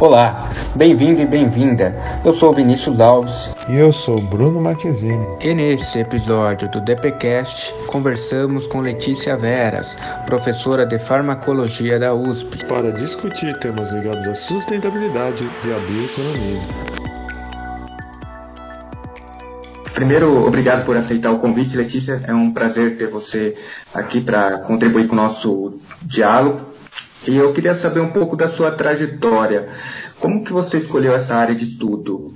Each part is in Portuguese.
Olá, bem-vindo e bem-vinda. Eu sou Vinícius Alves. E eu sou Bruno Marquezine. E nesse episódio do DPcast, conversamos com Letícia Veras, professora de farmacologia da USP, para discutir temas ligados à sustentabilidade e à bioeconomia. Primeiro, obrigado por aceitar o convite, Letícia. É um prazer ter você aqui para contribuir com o nosso diálogo. E eu queria saber um pouco da sua trajetória. Como que você escolheu essa área de estudo?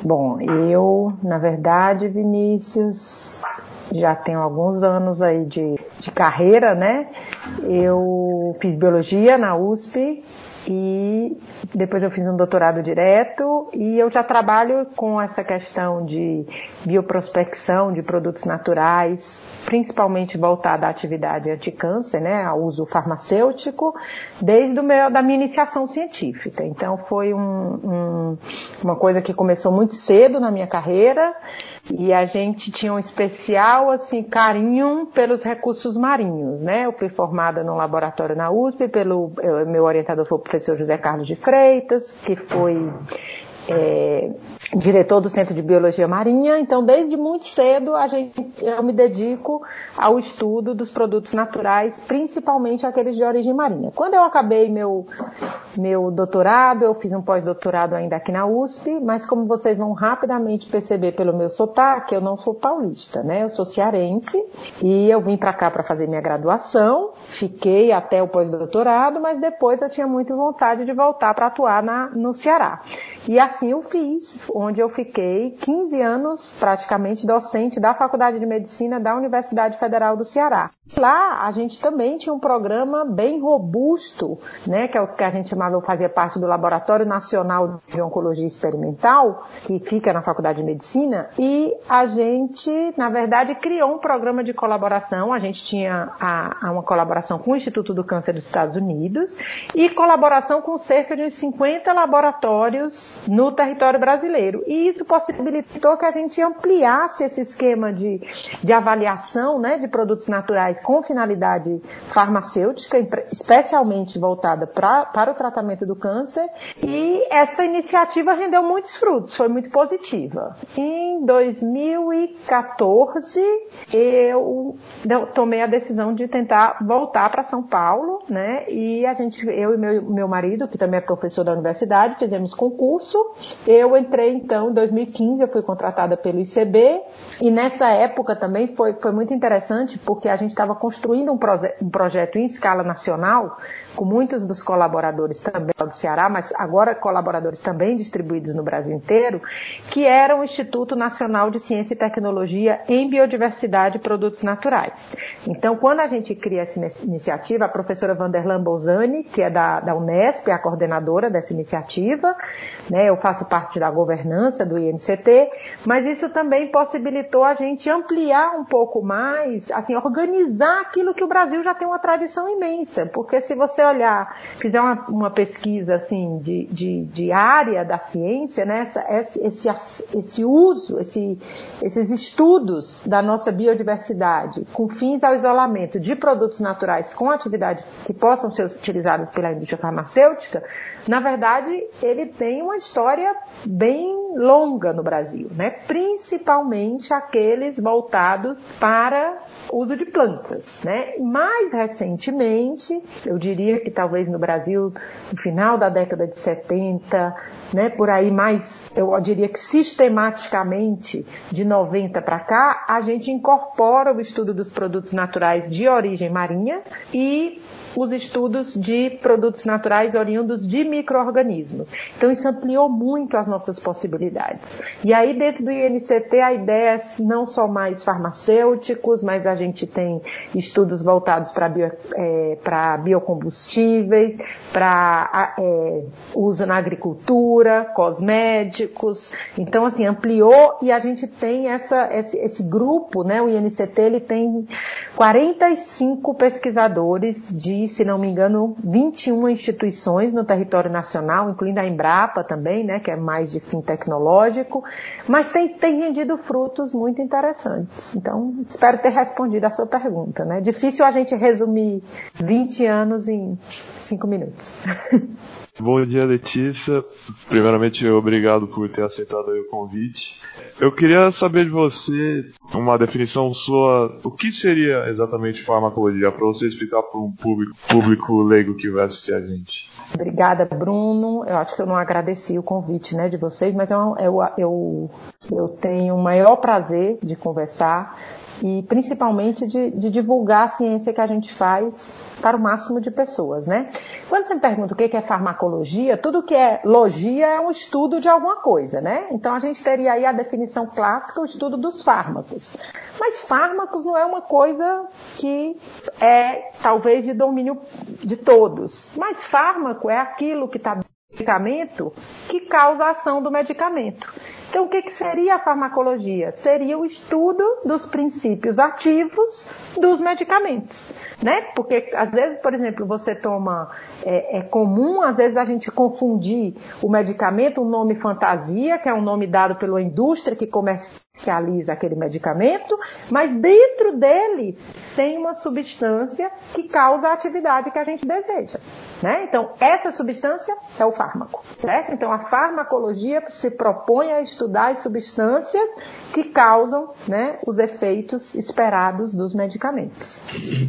Bom, eu, na verdade, Vinícius, já tenho alguns anos aí de, de carreira, né? Eu fiz biologia na USP e depois eu fiz um doutorado direto e eu já trabalho com essa questão de bioprospecção de produtos naturais, principalmente voltada à atividade anticâncer, né, ao uso farmacêutico, desde o meu, da minha iniciação científica. Então foi um, um, uma coisa que começou muito cedo na minha carreira e a gente tinha um especial assim carinho pelos recursos marinhos, né? Eu fui formada no laboratório na USP pelo meu orientador foi o professor José Carlos de Freitas, que foi é, diretor do Centro de Biologia Marinha, então desde muito cedo a gente, eu me dedico ao estudo dos produtos naturais, principalmente aqueles de origem marinha. Quando eu acabei meu, meu doutorado, eu fiz um pós-doutorado ainda aqui na USP, mas como vocês vão rapidamente perceber pelo meu sotaque, eu não sou paulista, né? Eu sou cearense e eu vim para cá para fazer minha graduação, fiquei até o pós-doutorado, mas depois eu tinha muita vontade de voltar para atuar na, no Ceará. E assim eu fiz, onde eu fiquei 15 anos praticamente docente da Faculdade de Medicina da Universidade Federal do Ceará. Lá a gente também tinha um programa bem robusto, né, que é o que a gente chamava, fazia parte do Laboratório Nacional de Oncologia Experimental, que fica na Faculdade de Medicina, e a gente, na verdade, criou um programa de colaboração. A gente tinha a, a uma colaboração com o Instituto do Câncer dos Estados Unidos e colaboração com cerca de 50 laboratórios no território brasileiro. E isso possibilitou que a gente ampliasse esse esquema de, de avaliação né, de produtos naturais com finalidade farmacêutica, especialmente voltada pra, para o tratamento do câncer. E essa iniciativa rendeu muitos frutos, foi muito positiva. Em 2014, eu tomei a decisão de tentar voltar para São Paulo, né? E a gente, eu e meu, meu marido, que também é professor da universidade, fizemos concurso. Eu entrei então em 2015, eu fui contratada pelo ICB e nessa época também foi, foi muito interessante porque a gente estava construindo um, proje um projeto em escala nacional com muitos dos colaboradores também do Ceará, mas agora colaboradores também distribuídos no Brasil inteiro, que era o Instituto Nacional de Ciência e Tecnologia em Biodiversidade e Produtos Naturais. Então, quando a gente cria essa iniciativa, a professora Vanderlan Bolzani, que é da, da Unesp, é a coordenadora dessa iniciativa, né, eu faço parte da governança do INCT, mas isso também possibilitou a gente ampliar um pouco mais, assim, organizar aquilo que o Brasil já tem uma tradição imensa, porque se você olhar, fizer uma, uma pesquisa assim de, de, de, área da ciência, né, essa, esse, esse uso, esse, esses estudos da nossa biodiversidade com fins ao isolamento de produtos naturais com atividade que possam ser utilizados pela indústria farmacêutica, na verdade, ele tem uma história bem longa no Brasil, né? principalmente aqueles voltados para uso de plantas. Né? Mais recentemente, eu diria que talvez no Brasil, no final da década de 70, né, por aí mais, eu diria que sistematicamente, de 90 para cá, a gente incorpora o estudo dos produtos naturais de origem marinha e os estudos de produtos naturais oriundos de micro-organismos. Então, isso ampliou muito as nossas possibilidades. E aí, dentro do INCT, a ideia é não só mais farmacêuticos, mas a gente tem estudos voltados para bio, é, biocombustíveis, para é, uso na agricultura, cosméticos. Então, assim, ampliou e a gente tem essa, esse, esse grupo, né? O INCT, ele tem 45 pesquisadores de, se não me engano, 21 instituições no território nacional, incluindo a Embrapa também, né, que é mais de fim tecnológico, mas tem, tem rendido frutos muito interessantes. Então, espero ter respondido a sua pergunta, né? Difícil a gente resumir 20 anos em 5 minutos. Bom dia, Letícia. Primeiramente, obrigado por ter aceitado o convite. Eu queria saber de você uma definição sua. O que seria exatamente farmacologia? Para você explicar para um público, público leigo que vai assistir a gente. Obrigada, Bruno. Eu acho que eu não agradeci o convite né, de vocês, mas eu, eu, eu, eu tenho o maior prazer de conversar e principalmente de, de, divulgar a ciência que a gente faz para o máximo de pessoas, né? Quando você me pergunta o que é farmacologia, tudo que é logia é um estudo de alguma coisa, né? Então a gente teria aí a definição clássica, o estudo dos fármacos. Mas fármacos não é uma coisa que é talvez de domínio de todos. Mas fármaco é aquilo que está medicamento que causa a ação do medicamento. Então, o que, que seria a farmacologia? Seria o estudo dos princípios ativos dos medicamentos, né? Porque às vezes, por exemplo, você toma é, é, comum, às vezes a gente confundir o medicamento, um nome fantasia, que é um nome dado pela indústria que comercializa aquele medicamento, mas dentro dele tem uma substância que causa a atividade que a gente deseja. Né? Então, essa substância é o fármaco. Certo? Então, a farmacologia se propõe a estudar as substâncias que causam né, os efeitos esperados dos medicamentos.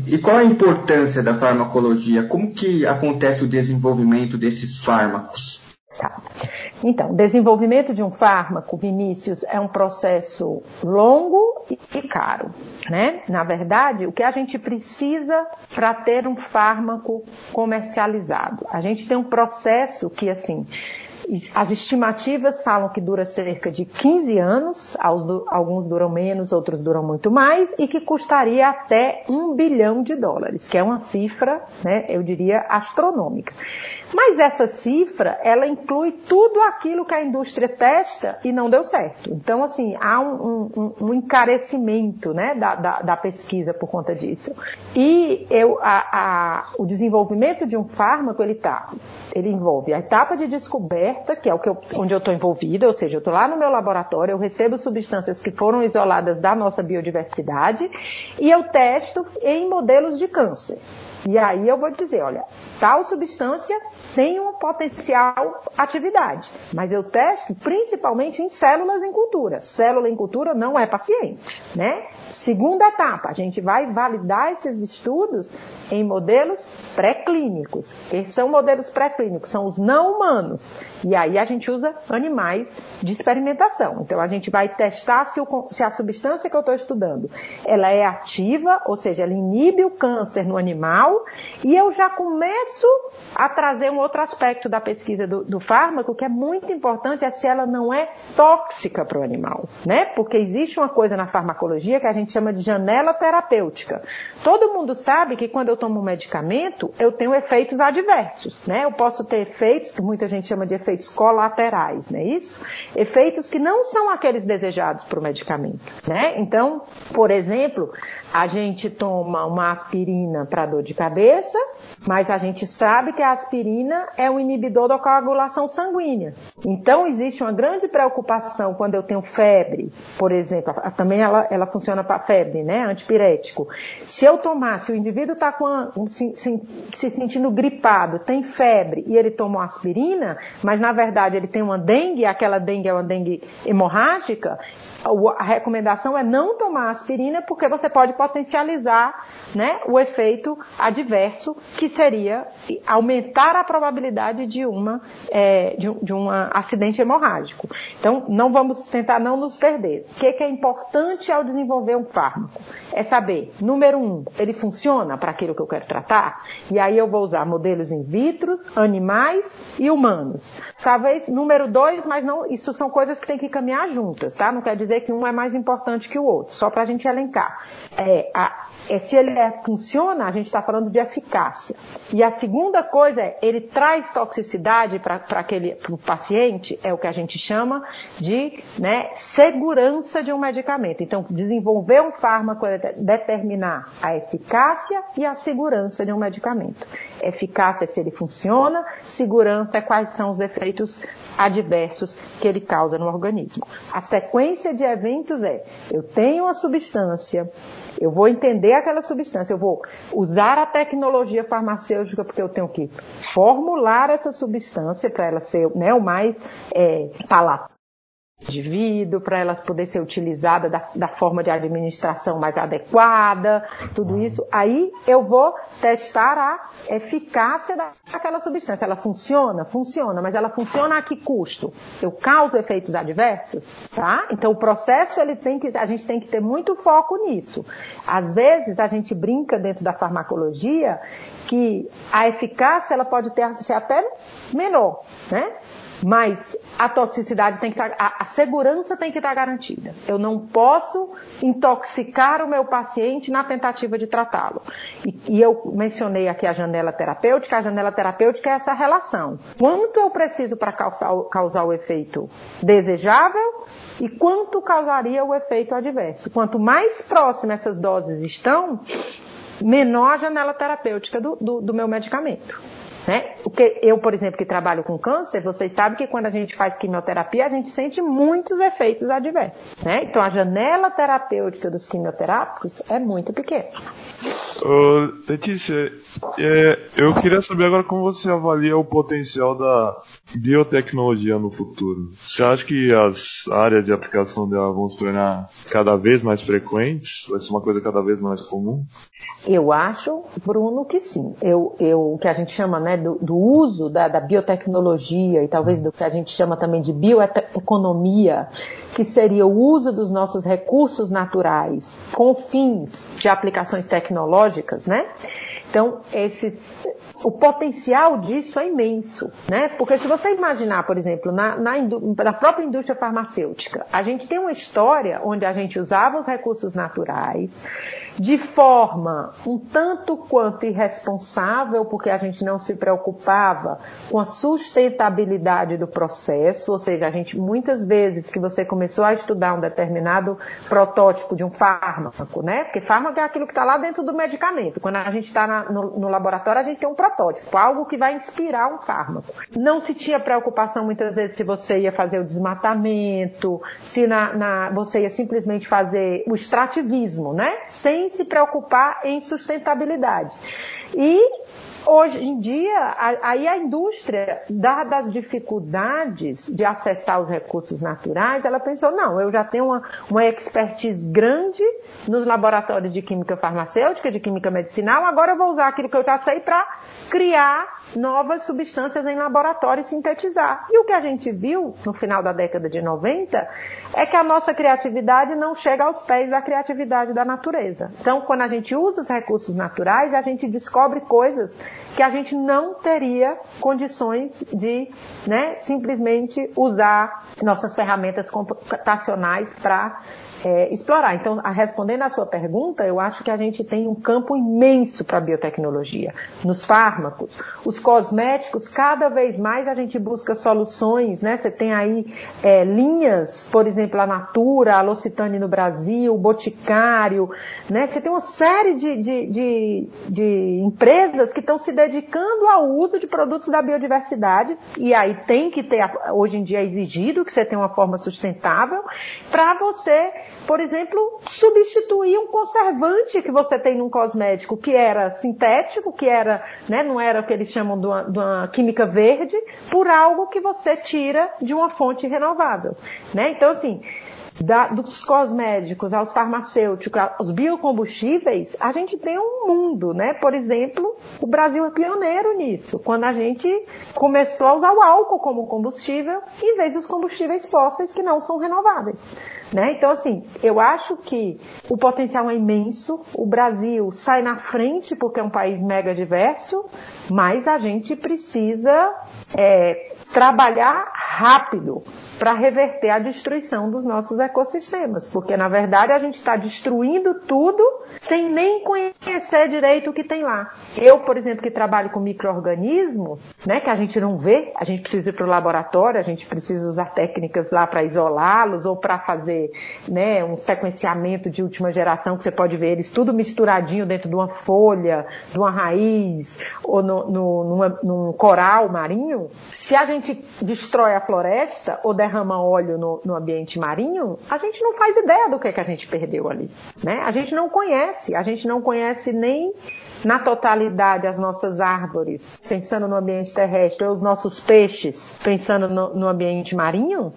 E qual a importância da farmacologia? Como que acontece o desenvolvimento desses fármacos? Tá. Então, desenvolvimento de um fármaco, Vinícius, é um processo longo e caro. Né? Na verdade, o que a gente precisa para ter um fármaco comercializado? A gente tem um processo que, assim, as estimativas falam que dura cerca de 15 anos, alguns duram menos, outros duram muito mais, e que custaria até um bilhão de dólares, que é uma cifra, né, eu diria, astronômica. Mas essa cifra, ela inclui tudo aquilo que a indústria testa e não deu certo. Então, assim, há um, um, um encarecimento né, da, da, da, pesquisa por conta disso. E eu, a, a, o desenvolvimento de um fármaco, ele tá, ele envolve a etapa de descoberta, que é o que eu, onde eu estou envolvida, ou seja, eu estou lá no meu laboratório, eu recebo substâncias que foram isoladas da nossa biodiversidade e eu testo em modelos de câncer. E aí eu vou dizer, olha, tal substância tem uma potencial atividade, mas eu testo principalmente em células em cultura. Célula em cultura não é paciente, né? Segunda etapa, a gente vai validar esses estudos em modelos pré-clínicos. Que são modelos pré-clínicos? São os não humanos. E aí a gente usa animais de experimentação. Então a gente vai testar se, o, se a substância que eu estou estudando, ela é ativa, ou seja, ela inibe o câncer no animal, e eu já começo a trazer um outro aspecto da pesquisa do, do fármaco que é muito importante, é se ela não é tóxica para o animal, né? Porque existe uma coisa na farmacologia que a gente chama de janela terapêutica. Todo mundo sabe que quando eu tomo um medicamento, eu tenho efeitos adversos, né? Eu posso ter efeitos que muita gente chama de efeitos colaterais, não é isso? Efeitos que não são aqueles desejados para o medicamento, né? Então, por exemplo, a gente toma uma aspirina para dor de cabeça, mas a gente sabe que a aspirina é um inibidor da coagulação sanguínea. Então, existe uma grande preocupação quando eu tenho febre, por exemplo, também ela, ela funciona para febre, né, antipirético. Se eu tomar, se o indivíduo está se, se, se sentindo gripado, tem febre e ele toma aspirina, mas na verdade ele tem uma dengue, aquela dengue é uma dengue hemorrágica, a recomendação é não tomar aspirina porque você pode potencializar né, o efeito adverso, que seria aumentar a probabilidade de uma é, de, de um acidente hemorrágico. Então, não vamos tentar não nos perder. O que, que é importante ao desenvolver um fármaco? É saber, número um, ele funciona para aquilo que eu quero tratar? E aí eu vou usar modelos in vitro, animais e humanos. Talvez número dois, mas não, isso são coisas que tem que caminhar juntas, tá? Não quer dizer que um é mais importante que o outro, só para a gente elencar. É, a, é, se ele é, funciona, a gente está falando de eficácia. E a segunda coisa é, ele traz toxicidade para aquele pro paciente, é o que a gente chama de né, segurança de um medicamento. Então, desenvolver um fármaco é determinar a eficácia e a segurança de um medicamento. Eficácia se ele funciona, segurança é quais são os efeitos adversos que ele causa no organismo. A sequência de eventos é: eu tenho uma substância, eu vou entender aquela substância, eu vou usar a tecnologia farmacêutica porque eu tenho que formular essa substância para ela ser né, o mais é, palatável indivíduo, para ela poder ser utilizada da, da, forma de administração mais adequada, tudo isso. Aí eu vou testar a eficácia daquela substância. Ela funciona? Funciona, mas ela funciona a que custo? Eu causo efeitos adversos? Tá? Então o processo ele tem que, a gente tem que ter muito foco nisso. Às vezes a gente brinca dentro da farmacologia que a eficácia ela pode ter, ser até menor, né? Mas a toxicidade tem que estar, tá, a, a segurança tem que estar tá garantida. Eu não posso intoxicar o meu paciente na tentativa de tratá-lo. E, e, eu mencionei aqui a janela terapêutica. A janela terapêutica é essa relação. Quanto eu preciso para causar, causar o efeito desejável e quanto causaria o efeito adverso. Quanto mais próximo essas doses estão, menor a janela terapêutica do, do, do meu medicamento. Né? Porque eu, por exemplo, que trabalho com câncer, vocês sabem que quando a gente faz quimioterapia, a gente sente muitos efeitos adversos. Né? Então a janela terapêutica dos quimioterápicos é muito pequena. Uh, Letícia, é, eu queria saber agora como você avalia o potencial da biotecnologia no futuro. Você acha que as áreas de aplicação dela vão se tornar cada vez mais frequentes? Vai ser uma coisa cada vez mais comum? Eu acho, Bruno, que sim. Eu, eu, que a gente chama né, do, do uso da, da, biotecnologia e talvez do que a gente chama também de bioeconomia, que seria o uso dos nossos recursos naturais com fins de aplicações tecnológicas, né? Então, esses, o potencial disso é imenso, né? Porque se você imaginar, por exemplo, na, na, na, própria indústria farmacêutica, a gente tem uma história onde a gente usava os recursos naturais, de forma um tanto quanto irresponsável, porque a gente não se preocupava com a sustentabilidade do processo, ou seja, a gente muitas vezes que você começou a estudar um determinado protótipo de um fármaco, né? Porque fármaco é aquilo que está lá dentro do medicamento. Quando a gente está no, no laboratório, a gente tem um protótipo, algo que vai inspirar um fármaco. Não se tinha preocupação muitas vezes se você ia fazer o desmatamento, se na, na, você ia simplesmente fazer o extrativismo, né? Sem sem se preocupar em sustentabilidade. E hoje em dia, aí a indústria, dadas as dificuldades de acessar os recursos naturais, ela pensou, não, eu já tenho uma, uma expertise grande nos laboratórios de química farmacêutica, de química medicinal, agora eu vou usar aquilo que eu já sei para criar novas substâncias em laboratório e sintetizar. E o que a gente viu no final da década de 90 é que a nossa criatividade não chega aos pés da criatividade da natureza. Então, quando a gente usa os recursos naturais, a gente descobre coisas que a gente não teria condições de né, simplesmente usar nossas ferramentas computacionais para é, explorar. Então, a, respondendo à sua pergunta, eu acho que a gente tem um campo imenso para a biotecnologia. Nos fármacos, os cosméticos, cada vez mais a gente busca soluções, né? Você tem aí é, linhas, por exemplo, a Natura, a L'Occitane no Brasil, o Boticário, né? Você tem uma série de, de, de, de empresas que estão se dedicando ao uso de produtos da biodiversidade e aí tem que ter, hoje em dia é exigido que você tenha uma forma sustentável para você por exemplo, substituir um conservante que você tem num cosmético que era sintético, que era, né, não era o que eles chamam de uma, de uma química verde, por algo que você tira de uma fonte renovável. Né? Então, assim, da, dos cosméticos aos farmacêuticos, aos biocombustíveis, a gente tem um mundo, né? Por exemplo, o Brasil é pioneiro nisso, quando a gente começou a usar o álcool como combustível em vez dos combustíveis fósseis que não são renováveis. Né? Então, assim, eu acho que o potencial é imenso, o Brasil sai na frente porque é um país mega diverso, mas a gente precisa é, trabalhar rápido para reverter a destruição dos nossos ecossistemas, porque na verdade a gente está destruindo tudo sem nem conhecer direito o que tem lá. Eu, por exemplo, que trabalho com micro-organismos, né, que a gente não vê, a gente precisa ir para o laboratório, a gente precisa usar técnicas lá para isolá-los ou para fazer né, um sequenciamento de última geração, que você pode ver eles tudo misturadinho dentro de uma folha, de uma raiz ou no, no, numa, num coral marinho. Se a gente destrói a floresta ou derrama óleo no, no ambiente marinho, a gente não faz ideia do que, é que a gente perdeu ali. Né? A gente não conhece, a gente não conhece nem na totalidade as nossas árvores, pensando no ambiente terrestre, ou os nossos peixes, pensando no, no ambiente marinho,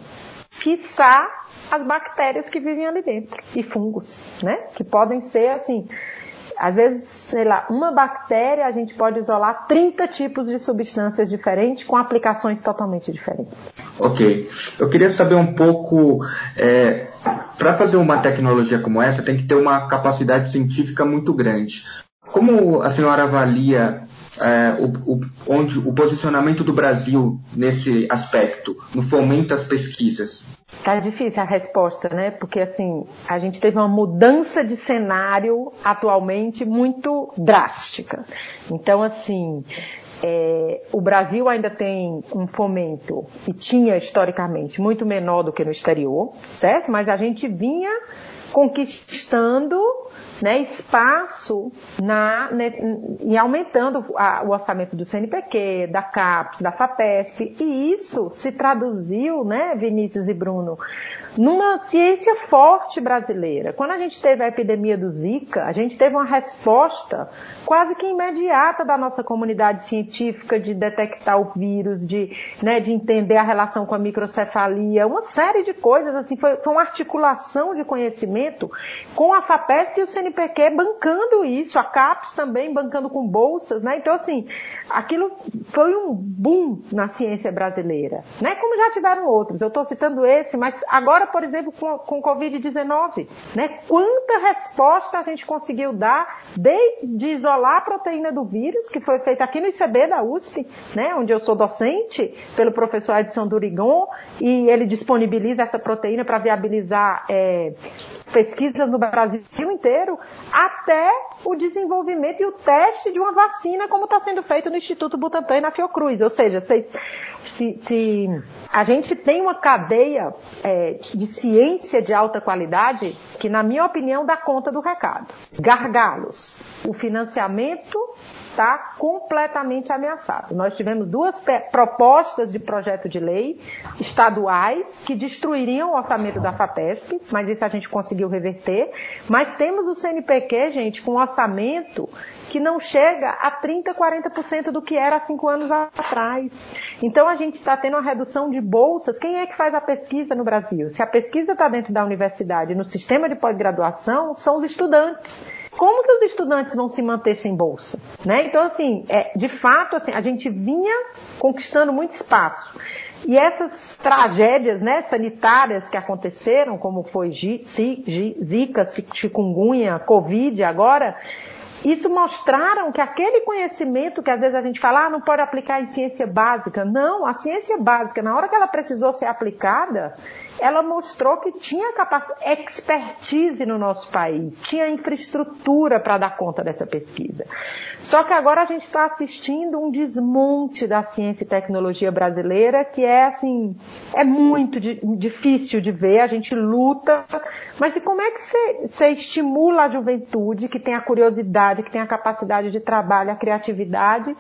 quiçá as bactérias que vivem ali dentro e fungos, né? Que podem ser assim, às vezes, sei lá, uma bactéria a gente pode isolar 30 tipos de substâncias diferentes com aplicações totalmente diferentes. Ok. Eu queria saber um pouco, é, para fazer uma tecnologia como essa, tem que ter uma capacidade científica muito grande. Como a senhora avalia é, o, o, onde o posicionamento do Brasil nesse aspecto, no fomento às pesquisas? Tá difícil a resposta, né? Porque assim, a gente teve uma mudança de cenário atualmente muito drástica. Então, assim, é, o Brasil ainda tem um fomento, e tinha historicamente, muito menor do que no exterior, certo? Mas a gente vinha conquistando né, espaço na, né, e aumentando a, o orçamento do CNPq, da CAPES, da FAPESP, e isso se traduziu, né, Vinícius e Bruno, numa ciência forte brasileira. Quando a gente teve a epidemia do Zika, a gente teve uma resposta quase que imediata da nossa comunidade científica de detectar o vírus, de, né, de entender a relação com a microcefalia, uma série de coisas, assim, foi, foi uma articulação de conhecimento com a FAPESP e o CNPq bancando isso, a CAPES também bancando com bolsas, né? Então, assim, aquilo foi um boom na ciência brasileira, né? Como já tiveram outros. Eu estou citando esse, mas agora, por exemplo, com, com Covid-19, né? Quanta resposta a gente conseguiu dar desde isolar a proteína do vírus, que foi feita aqui no ICB da USP, né? Onde eu sou docente, pelo professor Edson Durigon, e ele disponibiliza essa proteína para viabilizar é, pesquisas no Brasil inteiro, até o desenvolvimento e o teste de uma vacina, como está sendo feito no Instituto Butantan e na Fiocruz. Ou seja, se, se, se a gente tem uma cadeia é, de ciência de alta qualidade que, na minha opinião, dá conta do recado. Gargalos. O financiamento está completamente ameaçado. Nós tivemos duas propostas de projeto de lei estaduais que destruiriam o orçamento da FAPESP, mas isso a gente conseguiu reverter. Mas temos o CNPq, gente, com um orçamento que não chega a 30%, 40% do que era há cinco anos atrás. Então a gente está tendo uma redução de bolsas. Quem é que faz a pesquisa no Brasil? Se a pesquisa está dentro da universidade, no sistema de pós-graduação, são os estudantes como que os estudantes vão se manter sem bolsa? Né? Então, assim, é, de fato, assim, a gente vinha conquistando muito espaço. E essas tragédias né, sanitárias que aconteceram, como foi Zika, chikungunya, Covid agora, isso mostraram que aquele conhecimento que às vezes a gente fala, ah, não pode aplicar em ciência básica. Não, a ciência básica, na hora que ela precisou ser aplicada, ela mostrou que tinha expertise no nosso país, tinha infraestrutura para dar conta dessa pesquisa. Só que agora a gente está assistindo um desmonte da ciência e tecnologia brasileira que é assim, é muito di difícil de ver, a gente luta, mas e como é que você estimula a juventude que tem a curiosidade, que tem a capacidade de trabalho, a criatividade,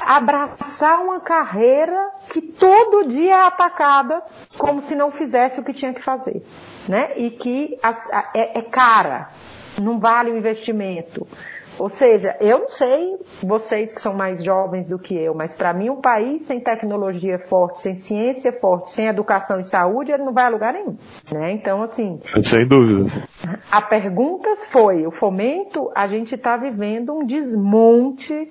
abraçar uma carreira que todo dia é atacada como se não fizesse o que tinha que fazer, né? E que é, é cara, não vale o investimento. Ou seja, eu não sei vocês que são mais jovens do que eu, mas para mim um país sem tecnologia forte, sem ciência forte, sem educação e saúde, ele não vai a lugar nenhum. Né? Então, assim. Sem dúvida. A pergunta foi: o fomento, a gente está vivendo um desmonte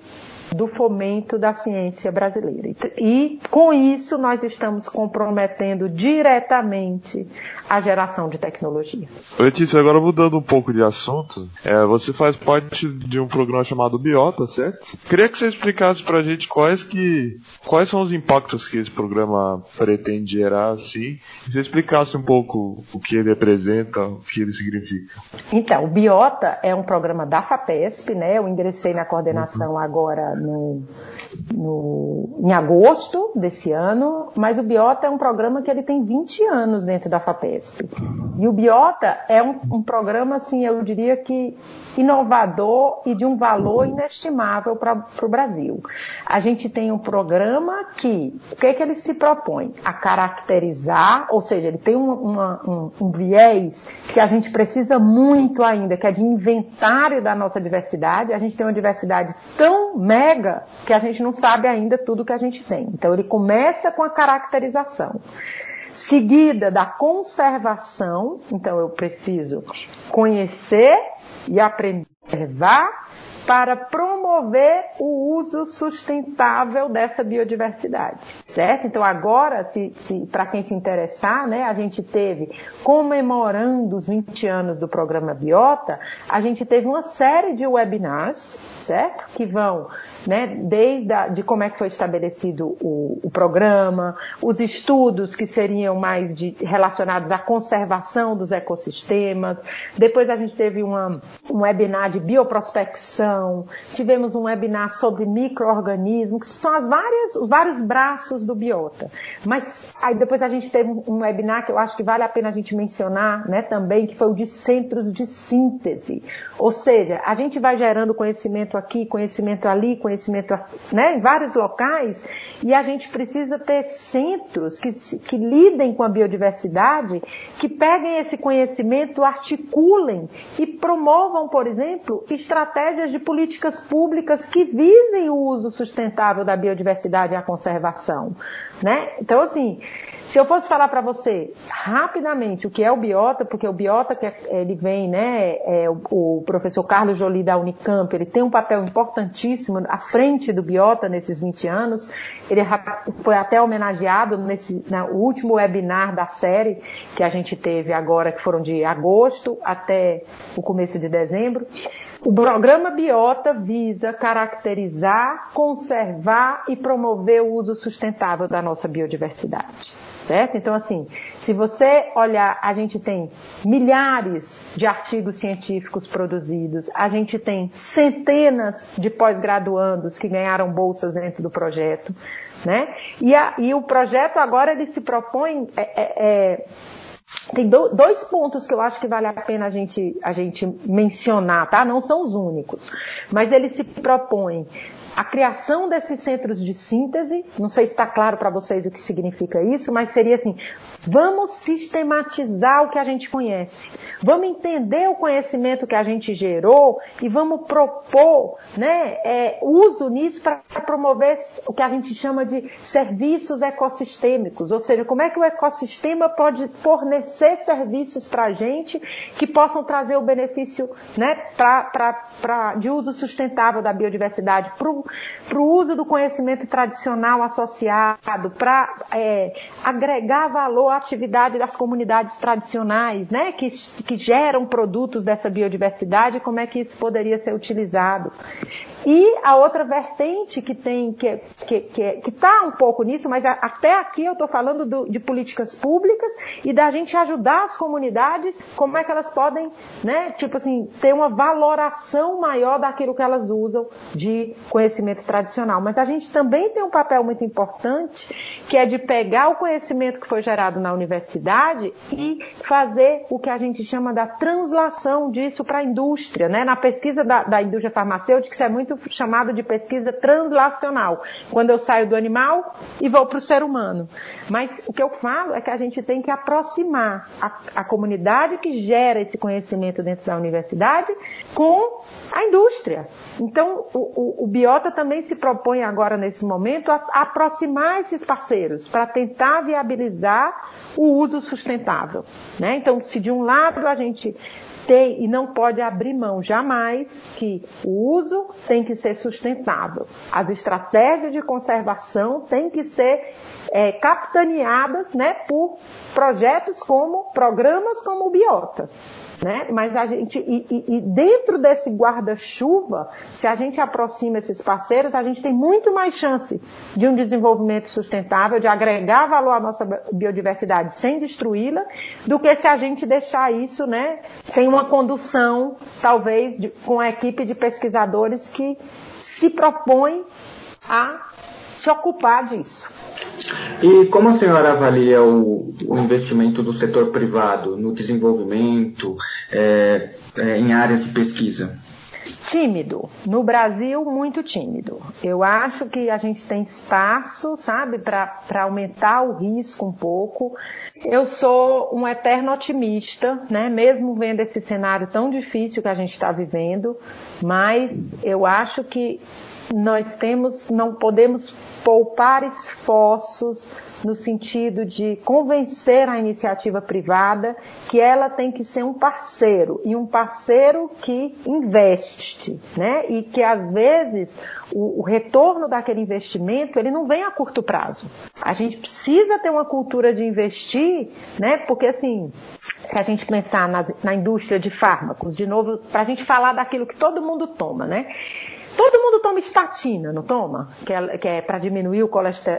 do fomento da ciência brasileira. E com isso nós estamos comprometendo diretamente a geração de tecnologia. Letícia, agora mudando um pouco de assunto, é, você faz parte de um programa chamado Biota, certo? Queria que você explicasse pra gente quais que quais são os impactos que esse programa pretende gerar, assim, e você explicasse um pouco o que ele representa, o que ele significa. Então, o Biota é um programa da FAPESP, né? Eu ingressei na coordenação uhum. agora no, no, em agosto desse ano, mas o Biota é um programa que ele tem 20 anos dentro da FAPESP. E o Biota é um, um programa, assim, eu diria que inovador e de um valor inestimável para o Brasil. A gente tem um programa que, o que é que ele se propõe? A caracterizar, ou seja, ele tem um, uma, um, um viés que a gente precisa muito ainda, que é de inventário da nossa diversidade. A gente tem uma diversidade tão mega que a gente não sabe ainda tudo que a gente tem. Então ele começa com a caracterização seguida da conservação, então eu preciso conhecer e aprender para promover o uso sustentável dessa biodiversidade, certo? Então agora, se, se para quem se interessar, né, a gente teve comemorando os 20 anos do programa Biota, a gente teve uma série de webinars, certo? Que vão né, desde a, de como é que foi estabelecido o, o, programa, os estudos que seriam mais de, relacionados à conservação dos ecossistemas. Depois a gente teve uma, um webinar de bioprospecção, tivemos um webinar sobre microorganismos, que são as várias, os vários braços do biota. Mas aí depois a gente teve um webinar que eu acho que vale a pena a gente mencionar, né, também, que foi o de centros de síntese. Ou seja, a gente vai gerando conhecimento aqui, conhecimento ali, conhecimento conhecimento né, em vários locais e a gente precisa ter centros que, que lidem com a biodiversidade, que peguem esse conhecimento, articulem e promovam, por exemplo, estratégias de políticas públicas que visem o uso sustentável da biodiversidade e a conservação. Né? Então, assim, se eu fosse falar para você rapidamente o que é o biota, porque o biota que é, ele vem, né, é, o, professor Carlos Jolie da Unicamp, ele tem um papel importantíssimo à frente do biota nesses 20 anos. Ele foi até homenageado nesse no último webinar da série que a gente teve agora, que foram de agosto até o começo de dezembro. O programa Biota visa caracterizar, conservar e promover o uso sustentável da nossa biodiversidade certo? Então, assim, se você olhar, a gente tem milhares de artigos científicos produzidos, a gente tem centenas de pós-graduandos que ganharam bolsas dentro do projeto, né? E, a, e o projeto agora ele se propõe é, é, é tem dois pontos que eu acho que vale a pena a gente, a gente mencionar, tá? Não são os únicos. Mas ele se propõe a criação desses centros de síntese, não sei se está claro para vocês o que significa isso, mas seria assim, vamos sistematizar o que a gente conhece, vamos entender o conhecimento que a gente gerou e vamos propor né, é, uso nisso para promover o que a gente chama de serviços ecossistêmicos, ou seja, como é que o ecossistema pode fornecer serviços para a gente que possam trazer o benefício né, pra, pra, pra, de uso sustentável da biodiversidade para o para o uso do conhecimento tradicional associado, para é, agregar valor à atividade das comunidades tradicionais, né, que, que geram produtos dessa biodiversidade, como é que isso poderia ser utilizado. E a outra vertente que tem, que está que, que, que tá um pouco nisso, mas até aqui eu estou falando do, de políticas públicas e da gente ajudar as comunidades, como é que elas podem, né, tipo assim, ter uma valoração maior daquilo que elas usam de conhecimento tradicional. Mas a gente também tem um papel muito importante, que é de pegar o conhecimento que foi gerado na universidade e fazer o que a gente chama da translação disso para a indústria, né? Na pesquisa da, da indústria farmacêutica, isso é muito chamado de pesquisa translacional, quando eu saio do animal e vou para o ser humano. Mas o que eu falo é que a gente tem que aproximar a, a comunidade que gera esse conhecimento dentro da universidade com a indústria. Então, o, o, o Biota também se propõe agora, nesse momento, a aproximar esses parceiros para tentar viabilizar o uso sustentável. Né? Então, se de um lado a gente tem e não pode abrir mão jamais que o uso tem que ser sustentável. As estratégias de conservação têm que ser é, capitaneadas né, por projetos como, programas como o Biota. Né? Mas a gente, e, e, e dentro desse guarda-chuva, se a gente aproxima esses parceiros, a gente tem muito mais chance de um desenvolvimento sustentável, de agregar valor à nossa biodiversidade sem destruí-la, do que se a gente deixar isso, né, sem uma condução, talvez, de, com a equipe de pesquisadores que se propõe a se ocupar disso. E como a senhora avalia o, o investimento do setor privado no desenvolvimento é, é, em áreas de pesquisa? Tímido. No Brasil, muito tímido. Eu acho que a gente tem espaço, sabe, para aumentar o risco um pouco. Eu sou um eterno otimista, né? Mesmo vendo esse cenário tão difícil que a gente está vivendo, mas eu acho que nós temos, não podemos poupar esforços no sentido de convencer a iniciativa privada que ela tem que ser um parceiro e um parceiro que investe, né? E que às vezes o, o retorno daquele investimento ele não vem a curto prazo. A gente precisa ter uma cultura de investir, né? Porque assim, se a gente pensar na, na indústria de fármacos, de novo, para a gente falar daquilo que todo mundo toma, né? Todo mundo toma estatina, não toma? Que é, é para diminuir o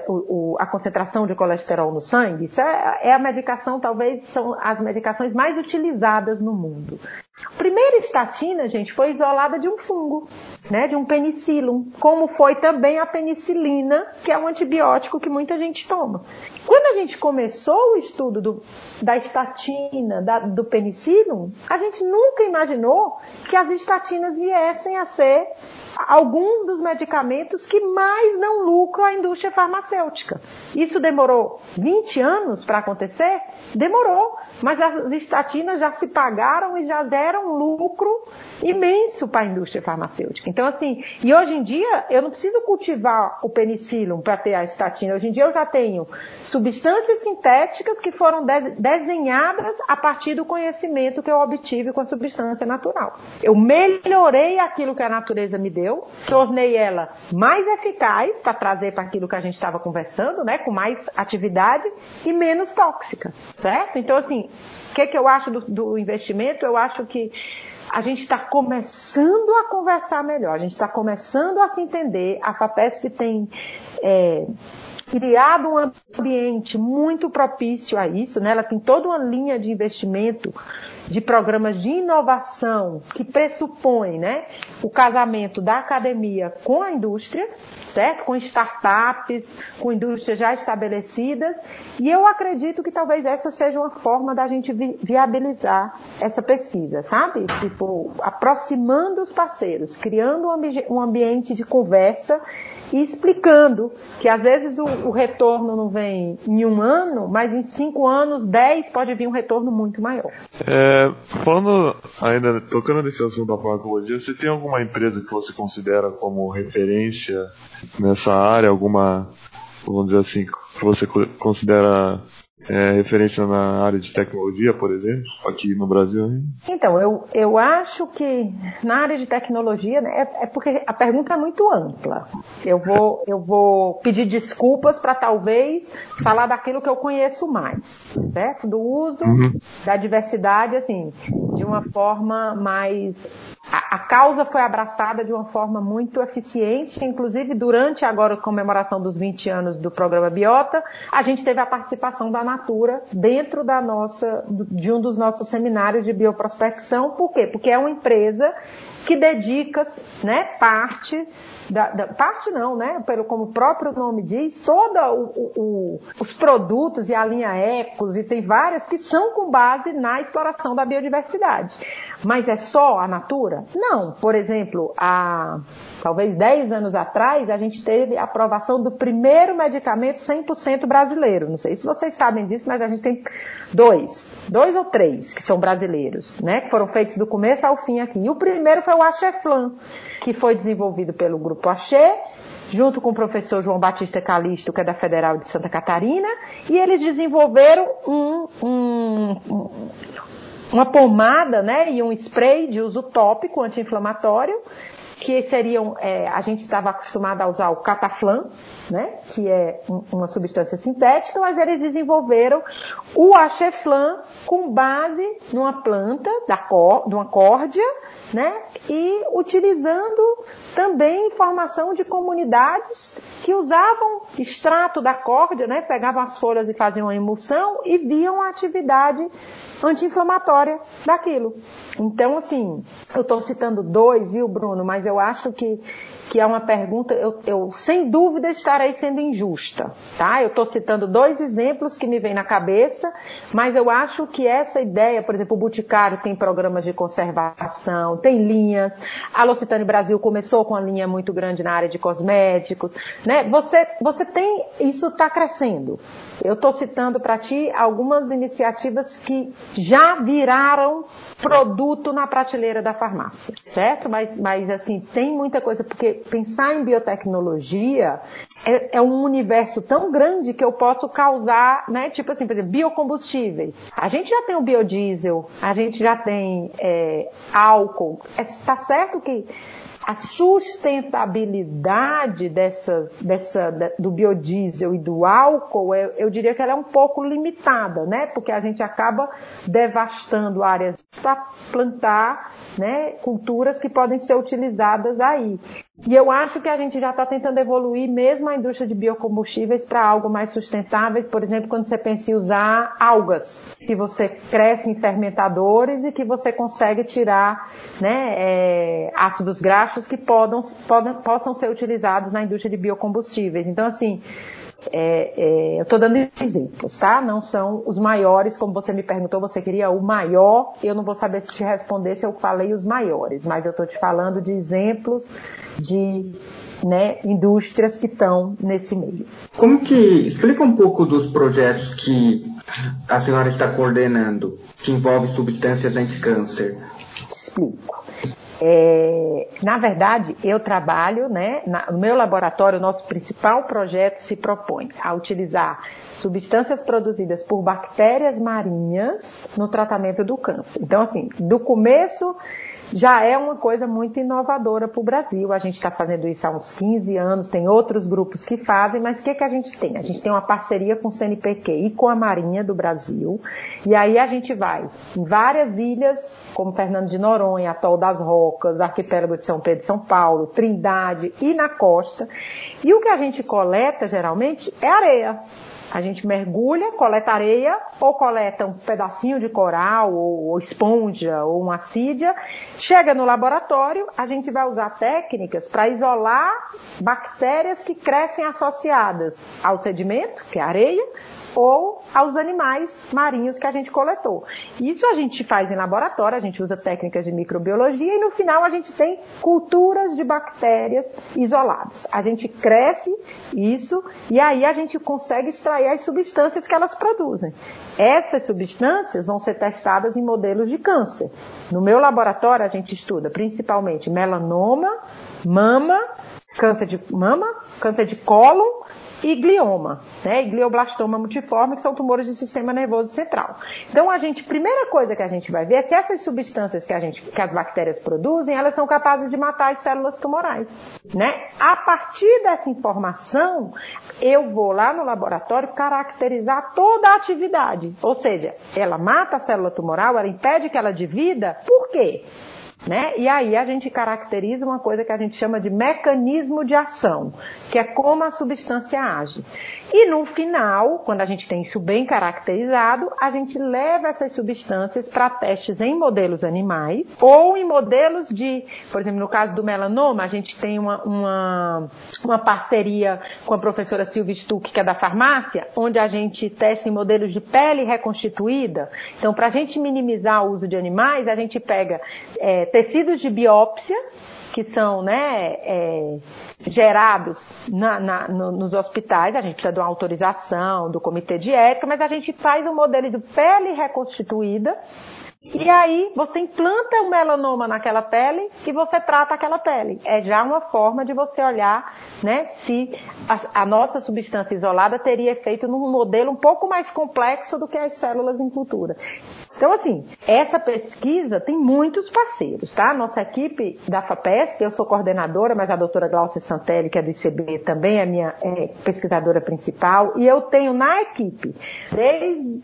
o, a concentração de colesterol no sangue. Isso é, é, a medicação, talvez, são as medicações mais utilizadas no mundo. A primeira estatina, gente, foi isolada de um fungo, né, de um penicillium, como foi também a penicilina, que é um antibiótico que muita gente toma. Quando a gente começou o estudo do, da estatina, da, do penicillium, a gente nunca imaginou que as estatinas viessem a ser alguns dos medicamentos que mais dão lucro à indústria farmacêutica. Isso demorou 20 anos para acontecer? Demorou, mas as estatinas já se pagaram e já deram lucro imenso para a indústria farmacêutica. Então, assim, e hoje em dia eu não preciso cultivar o penicillium para ter a estatina. Hoje em dia eu já tenho substâncias sintéticas que foram de desenhadas a partir do conhecimento que eu obtive com a substância natural. Eu melhorei aquilo que a natureza me deu, tornei ela mais eficaz para trazer para aquilo que a gente estava conversando, né, com mais atividade e menos tóxica, certo? Então, assim, o que, que eu acho do, do investimento? Eu acho que a gente está começando a conversar melhor, a gente está começando a se entender. A FAPESP tem é, criado um ambiente muito propício a isso, né? ela tem toda uma linha de investimento de programas de inovação que pressupõe né, o casamento da academia com a indústria, certo? Com startups, com indústrias já estabelecidas. E eu acredito que talvez essa seja uma forma da gente vi viabilizar essa pesquisa, sabe? Tipo, aproximando os parceiros, criando um, um ambiente de conversa e explicando que às vezes o, o, retorno não vem em um ano, mas em cinco anos, dez, pode vir um retorno muito maior. É, falando ainda, tocando nesse assunto da farmacologia, você tem alguma empresa que você considera como referência nessa área? Alguma, vamos dizer assim, que você considera é, referência na área de tecnologia, por exemplo, aqui no Brasil? Hein? Então, eu, eu acho que na área de tecnologia, né, é, é, porque a pergunta é muito ampla. Eu vou, eu vou pedir desculpas para talvez falar daquilo que eu conheço mais, certo? Do uso uhum. da diversidade, assim, de uma forma mais a, causa foi abraçada de uma forma muito eficiente, inclusive durante agora a comemoração dos 20 anos do programa Biota, a gente teve a participação da Natura dentro da nossa, de um dos nossos seminários de bioprospecção. Por quê? Porque é uma empresa que dedica né, parte da, da, parte não, né? Pelo como o próprio nome diz, todos os produtos e a linha Ecos e tem várias que são com base na exploração da biodiversidade. Mas é só a Natura? Não. Por exemplo, há talvez 10 anos atrás, a gente teve a aprovação do primeiro medicamento 100% brasileiro. Não sei se vocês sabem disso, mas a gente tem dois, dois ou três que são brasileiros, né? Que foram feitos do começo ao fim aqui. E o primeiro foi o Acheflan, que foi desenvolvido pelo grupo Axê, junto com o professor João Batista Calisto, que é da Federal de Santa Catarina, e eles desenvolveram um, um, um uma pomada né, e um spray de uso tópico anti-inflamatório que seriam, é, a gente estava acostumado a usar o cataflã, né, que é um, uma substância sintética, mas eles desenvolveram o axeflan com base numa planta, da cor, de uma córdia, né, e utilizando também informação de comunidades que usavam extrato da córdia, né, pegavam as folhas e faziam uma emulsão e viam a atividade anti-inflamatória daquilo. Então, assim, eu estou citando dois, viu, Bruno? Mas eu acho que que é uma pergunta, eu, eu sem dúvida estarei sendo injusta, tá? Eu estou citando dois exemplos que me vêm na cabeça, mas eu acho que essa ideia, por exemplo, o Boticário tem programas de conservação, tem linhas, a L'Occitane Brasil começou com uma linha muito grande na área de cosméticos, né? Você, você tem, isso está crescendo. Eu estou citando para ti algumas iniciativas que já viraram produto na prateleira da farmácia, certo? Mas, mas assim, tem muita coisa, porque pensar em biotecnologia é, é, um universo tão grande que eu posso causar, né? Tipo assim, por exemplo, biocombustíveis. A gente já tem o biodiesel, a gente já tem é, álcool. Está é, certo que a sustentabilidade dessa, dessa, do biodiesel e do álcool, eu, eu diria que ela é um pouco limitada, né? Porque a gente acaba devastando áreas plantar né, culturas que podem ser utilizadas aí. E eu acho que a gente já está tentando evoluir mesmo a indústria de biocombustíveis para algo mais sustentáveis, por exemplo, quando você pensa em usar algas, que você cresce em fermentadores e que você consegue tirar né, é, ácidos graxos que podam, possam ser utilizados na indústria de biocombustíveis. Então, assim, é, é, eu estou dando exemplos, tá? Não são os maiores, como você me perguntou, você queria o maior. Eu não vou saber se te responder se eu falei os maiores, mas eu estou te falando de exemplos de né, indústrias que estão nesse meio. Como que explica um pouco dos projetos que a senhora está coordenando, que envolve substâncias anti-câncer? Explico. É, na verdade, eu trabalho, né, na, no meu laboratório, o nosso principal projeto se propõe a utilizar substâncias produzidas por bactérias marinhas no tratamento do câncer. Então, assim, do começo já é uma coisa muito inovadora para o Brasil. A gente está fazendo isso há uns 15 anos, tem outros grupos que fazem, mas o que, que a gente tem? A gente tem uma parceria com o CNPq e com a Marinha do Brasil, e aí a gente vai em várias ilhas, como Fernando de Noronha, Atol das Rocas, Arquipélago de São Pedro e São Paulo, Trindade e na costa, e o que a gente coleta geralmente é areia. A gente mergulha, coleta areia, ou coleta um pedacinho de coral, ou, ou esponja, ou uma assídia. Chega no laboratório, a gente vai usar técnicas para isolar bactérias que crescem associadas ao sedimento, que é areia, ou aos animais marinhos que a gente coletou. Isso a gente faz em laboratório, a gente usa técnicas de microbiologia e no final a gente tem culturas de bactérias isoladas. A gente cresce isso e aí a gente consegue extrair as substâncias que elas produzem. Essas substâncias vão ser testadas em modelos de câncer. No meu laboratório a gente estuda principalmente melanoma, mama, câncer de mama, câncer de cólon e glioma, né? E glioblastoma multiforme, que são tumores do sistema nervoso central. Então a gente, primeira coisa que a gente vai ver é se essas substâncias que a gente, que as bactérias produzem, elas são capazes de matar as células tumorais, né? A partir dessa informação, eu vou lá no laboratório caracterizar toda a atividade, ou seja, ela mata a célula tumoral, ela impede que ela divida, por quê? Né? E aí a gente caracteriza uma coisa que a gente chama de mecanismo de ação, que é como a substância age. E no final, quando a gente tem isso bem caracterizado, a gente leva essas substâncias para testes em modelos animais ou em modelos de, por exemplo, no caso do melanoma, a gente tem uma, uma, uma parceria com a professora Silvia Stuck, que é da farmácia, onde a gente testa em modelos de pele reconstituída. Então, para a gente minimizar o uso de animais, a gente pega é, tecidos de biópsia, que são né, é, gerados na, na, no, nos hospitais, a gente precisa de uma autorização do comitê de ética, mas a gente faz um modelo de pele reconstituída e aí você implanta o melanoma naquela pele e você trata aquela pele. É já uma forma de você olhar né, se a, a, nossa substância isolada teria efeito num modelo um pouco mais complexo do que as células em cultura. Então, assim, essa pesquisa tem muitos parceiros, tá? Nossa equipe da FAPESP, eu sou coordenadora, mas a doutora Glaucia Santelli, que é do ICB, também é minha é, pesquisadora principal, e eu tenho na equipe, desde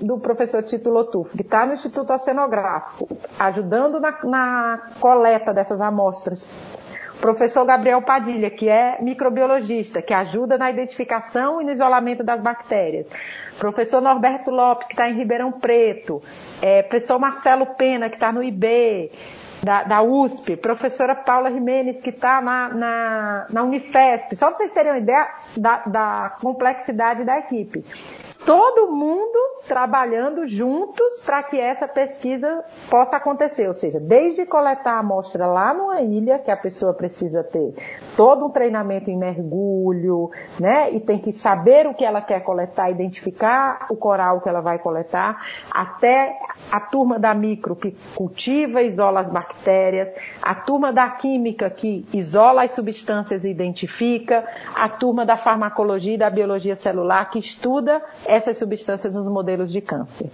do professor Tito Lotufo, que está no Instituto Oceanográfico, ajudando na, na coleta dessas amostras professor Gabriel Padilha, que é microbiologista, que ajuda na identificação e no isolamento das bactérias. Professor Norberto Lopes, que está em Ribeirão Preto, é, professor Marcelo Pena, que está no IB, da, da, USP, professora Paula Jimenez, que está na, na, na, Unifesp, só para vocês terem uma ideia da, da complexidade da equipe todo mundo trabalhando juntos para que essa pesquisa possa acontecer. Ou seja, desde coletar a amostra lá numa ilha, que a pessoa precisa ter todo um treinamento em mergulho, né? E tem que saber o que ela quer coletar, identificar o coral que ela vai coletar, até a turma da micro que cultiva e isola as bactérias, a turma da química que isola as substâncias e identifica, a turma da farmacologia e da biologia celular que estuda essas substâncias nos modelos de câncer.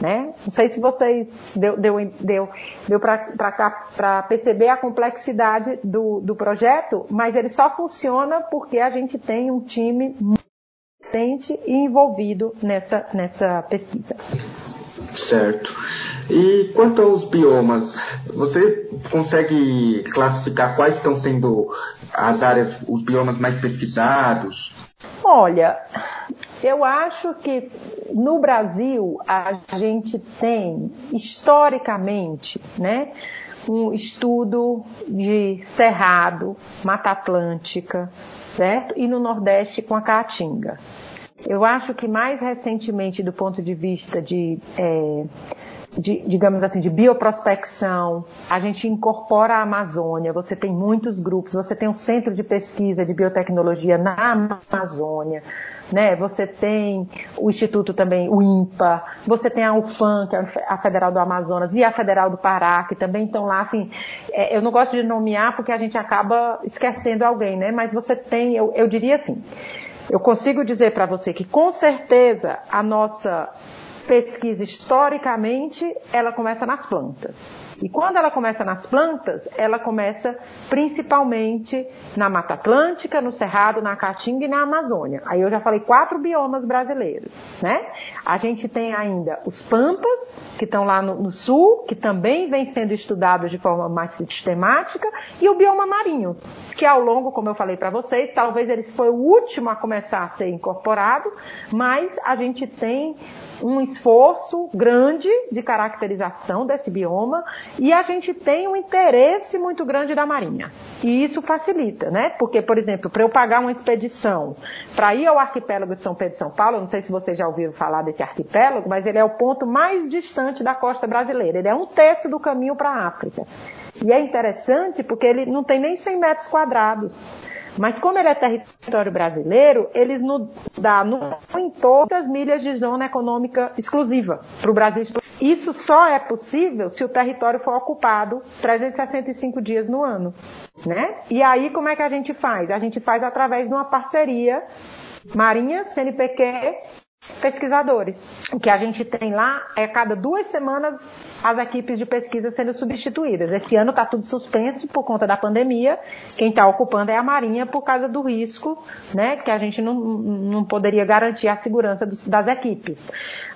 Né? Não sei se vocês deu, deu, deu, deu para perceber a complexidade do, do projeto, mas ele só funciona porque a gente tem um time potente e envolvido nessa, nessa pesquisa. Certo. E quanto aos biomas, você consegue classificar quais estão sendo as áreas, os biomas mais pesquisados? Olha, eu acho que no Brasil a gente tem historicamente, né, um estudo de cerrado, Mata Atlântica, certo? E no Nordeste com a Caatinga. Eu acho que mais recentemente, do ponto de vista de, é, de, digamos assim, de bioprospecção, a gente incorpora a Amazônia, você tem muitos grupos, você tem um centro de pesquisa de biotecnologia na Amazônia, né? Você tem o Instituto também, o INPA, você tem a UFAM, que é a Federal do Amazonas, e a Federal do Pará, que também estão lá, assim, é, eu não gosto de nomear porque a gente acaba esquecendo alguém, né? Mas você tem, eu, eu diria assim, eu consigo dizer para você que com certeza a nossa pesquisa historicamente, ela começa nas plantas. E quando ela começa nas plantas, ela começa principalmente na Mata Atlântica, no Cerrado, na Caatinga e na Amazônia. Aí eu já falei quatro biomas brasileiros, né? A gente tem ainda os pampas, que estão lá no, no sul, que também vem sendo estudados de forma mais sistemática, e o bioma marinho, que ao longo, como eu falei para vocês, talvez ele foi o último a começar a ser incorporado, mas a gente tem um esforço grande de caracterização desse bioma e a gente tem um interesse muito grande da Marinha. E isso facilita, né? Porque, por exemplo, para eu pagar uma expedição para ir ao arquipélago de São Pedro e São Paulo, não sei se vocês já ouviram falar desse arquipélago, mas ele é o ponto mais distante da costa brasileira. Ele é um terço do caminho para a África. E é interessante porque ele não tem nem 100 metros quadrados. Mas como ele é território brasileiro, eles nos dá em todas as milhas de zona econômica exclusiva para o Brasil. Isso só é possível se o território for ocupado 365 dias no ano, né? E aí como é que a gente faz? A gente faz através de uma parceria Marinha, CNPq pesquisadores. O que a gente tem lá é cada duas semanas as equipes de pesquisa sendo substituídas. Esse ano está tudo suspenso por conta da pandemia. Quem está ocupando é a Marinha por causa do risco, né? Que a gente não, não poderia garantir a segurança dos, das equipes.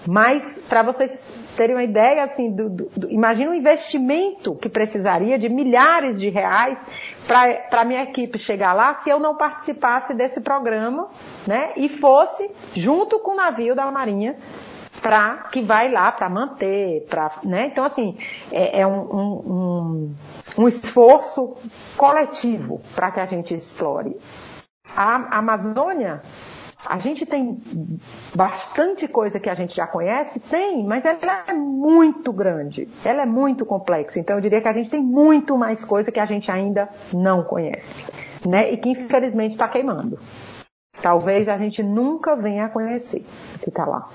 Mas, para vocês terem uma ideia, assim, do, do, do, imagina um investimento que precisaria de milhares de reais para a minha equipe chegar lá se eu não participasse desse programa, né? E fosse junto com o navio da Marinha para que vai lá para manter, para, né? Então assim é, é um, um, um, esforço coletivo para que a gente explore. A Amazônia a gente tem bastante coisa que a gente já conhece, tem, mas ela é muito grande, ela é muito complexa. Então eu diria que a gente tem muito mais coisa que a gente ainda não conhece, né? E que infelizmente está queimando. Talvez a gente nunca venha a conhecer que está lá.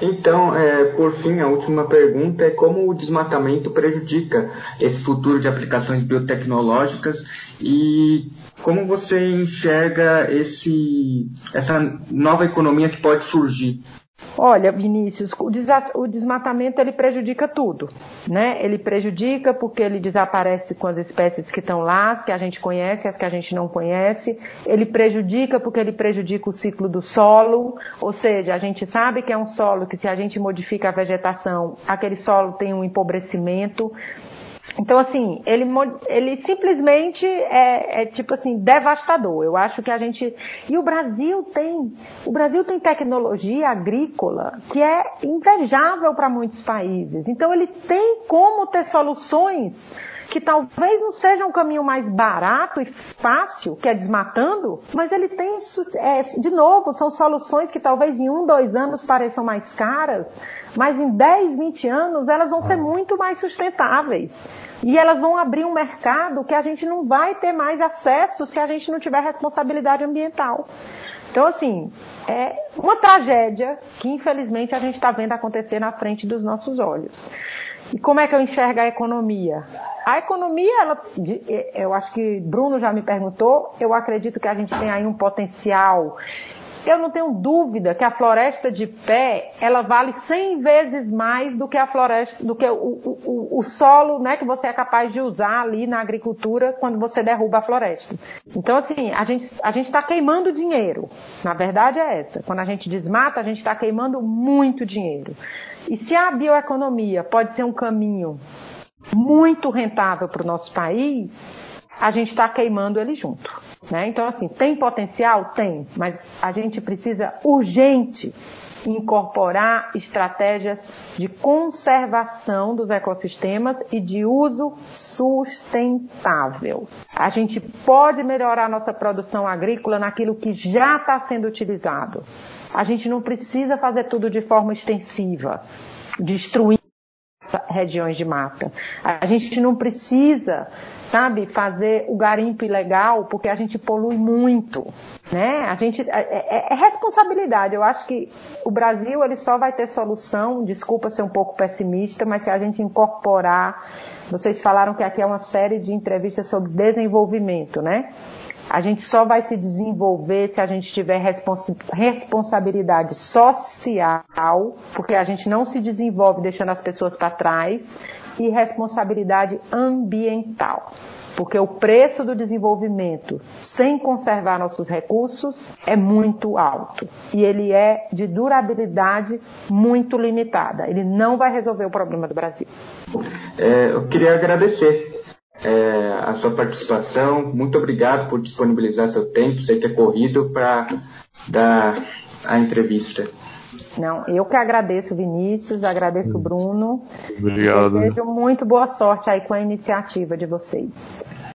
Então, é, por fim, a última pergunta é como o desmatamento prejudica esse futuro de aplicações biotecnológicas e como você enxerga esse, essa nova economia que pode surgir Olha, Vinícius, o, o, desmatamento ele prejudica tudo, né? Ele prejudica porque ele desaparece com as espécies que estão lá, as que a gente conhece, as que a gente não conhece. Ele prejudica porque ele prejudica o ciclo do solo, ou seja, a gente sabe que é um solo que se a gente modifica a vegetação, aquele solo tem um empobrecimento. Então, assim, ele, ele simplesmente é, é, tipo assim, devastador. Eu acho que a gente. E o Brasil tem. O Brasil tem tecnologia agrícola que é invejável para muitos países. Então, ele tem como ter soluções que talvez não seja um caminho mais barato e fácil, que é desmatando, mas ele tem, é, de novo, são soluções que talvez em um, dois anos pareçam mais caras, mas em 10, 20 anos elas vão ser muito mais sustentáveis. E elas vão abrir um mercado que a gente não vai ter mais acesso se a gente não tiver responsabilidade ambiental. Então, assim, é uma tragédia que infelizmente a gente está vendo acontecer na frente dos nossos olhos. E como é que eu enxergo a economia? A economia, ela, eu acho que Bruno já me perguntou, eu acredito que a gente tem aí um potencial eu não tenho dúvida que a floresta de pé, ela vale 100 vezes mais do que a floresta, do que o, o, o solo, né, que você é capaz de usar ali na agricultura quando você derruba a floresta. Então, assim, a gente a gente está queimando dinheiro. Na verdade é essa. Quando a gente desmata, a gente está queimando muito dinheiro. E se a bioeconomia pode ser um caminho muito rentável para o nosso país, a gente está queimando ele junto. Né? Então, assim, tem potencial? Tem, mas a gente precisa urgente incorporar estratégias de conservação dos ecossistemas e de uso sustentável. A gente pode melhorar nossa produção agrícola naquilo que já está sendo utilizado. A gente não precisa fazer tudo de forma extensiva, destruindo regiões de mata. A gente não precisa sabe, fazer o garimpo ilegal, porque a gente polui muito, né? A gente é, é, é, responsabilidade. Eu acho que o Brasil ele só vai ter solução. Desculpa ser um pouco pessimista, mas se a gente incorporar, vocês falaram que aqui é uma série de entrevistas sobre desenvolvimento, né? A gente só vai se desenvolver se a gente tiver responsabilidade social, porque a gente não se desenvolve deixando as pessoas para trás e responsabilidade ambiental. Porque o preço do desenvolvimento sem conservar nossos recursos é muito alto. E ele é de durabilidade muito limitada. Ele não vai resolver o problema do Brasil. É, eu queria agradecer é, a sua participação. Muito obrigado por disponibilizar seu tempo. Sei que é corrido para dar a entrevista. Não, eu que agradeço, Vinícius, agradeço, Bruno. Obrigado. desejo muito boa sorte aí com a iniciativa de vocês.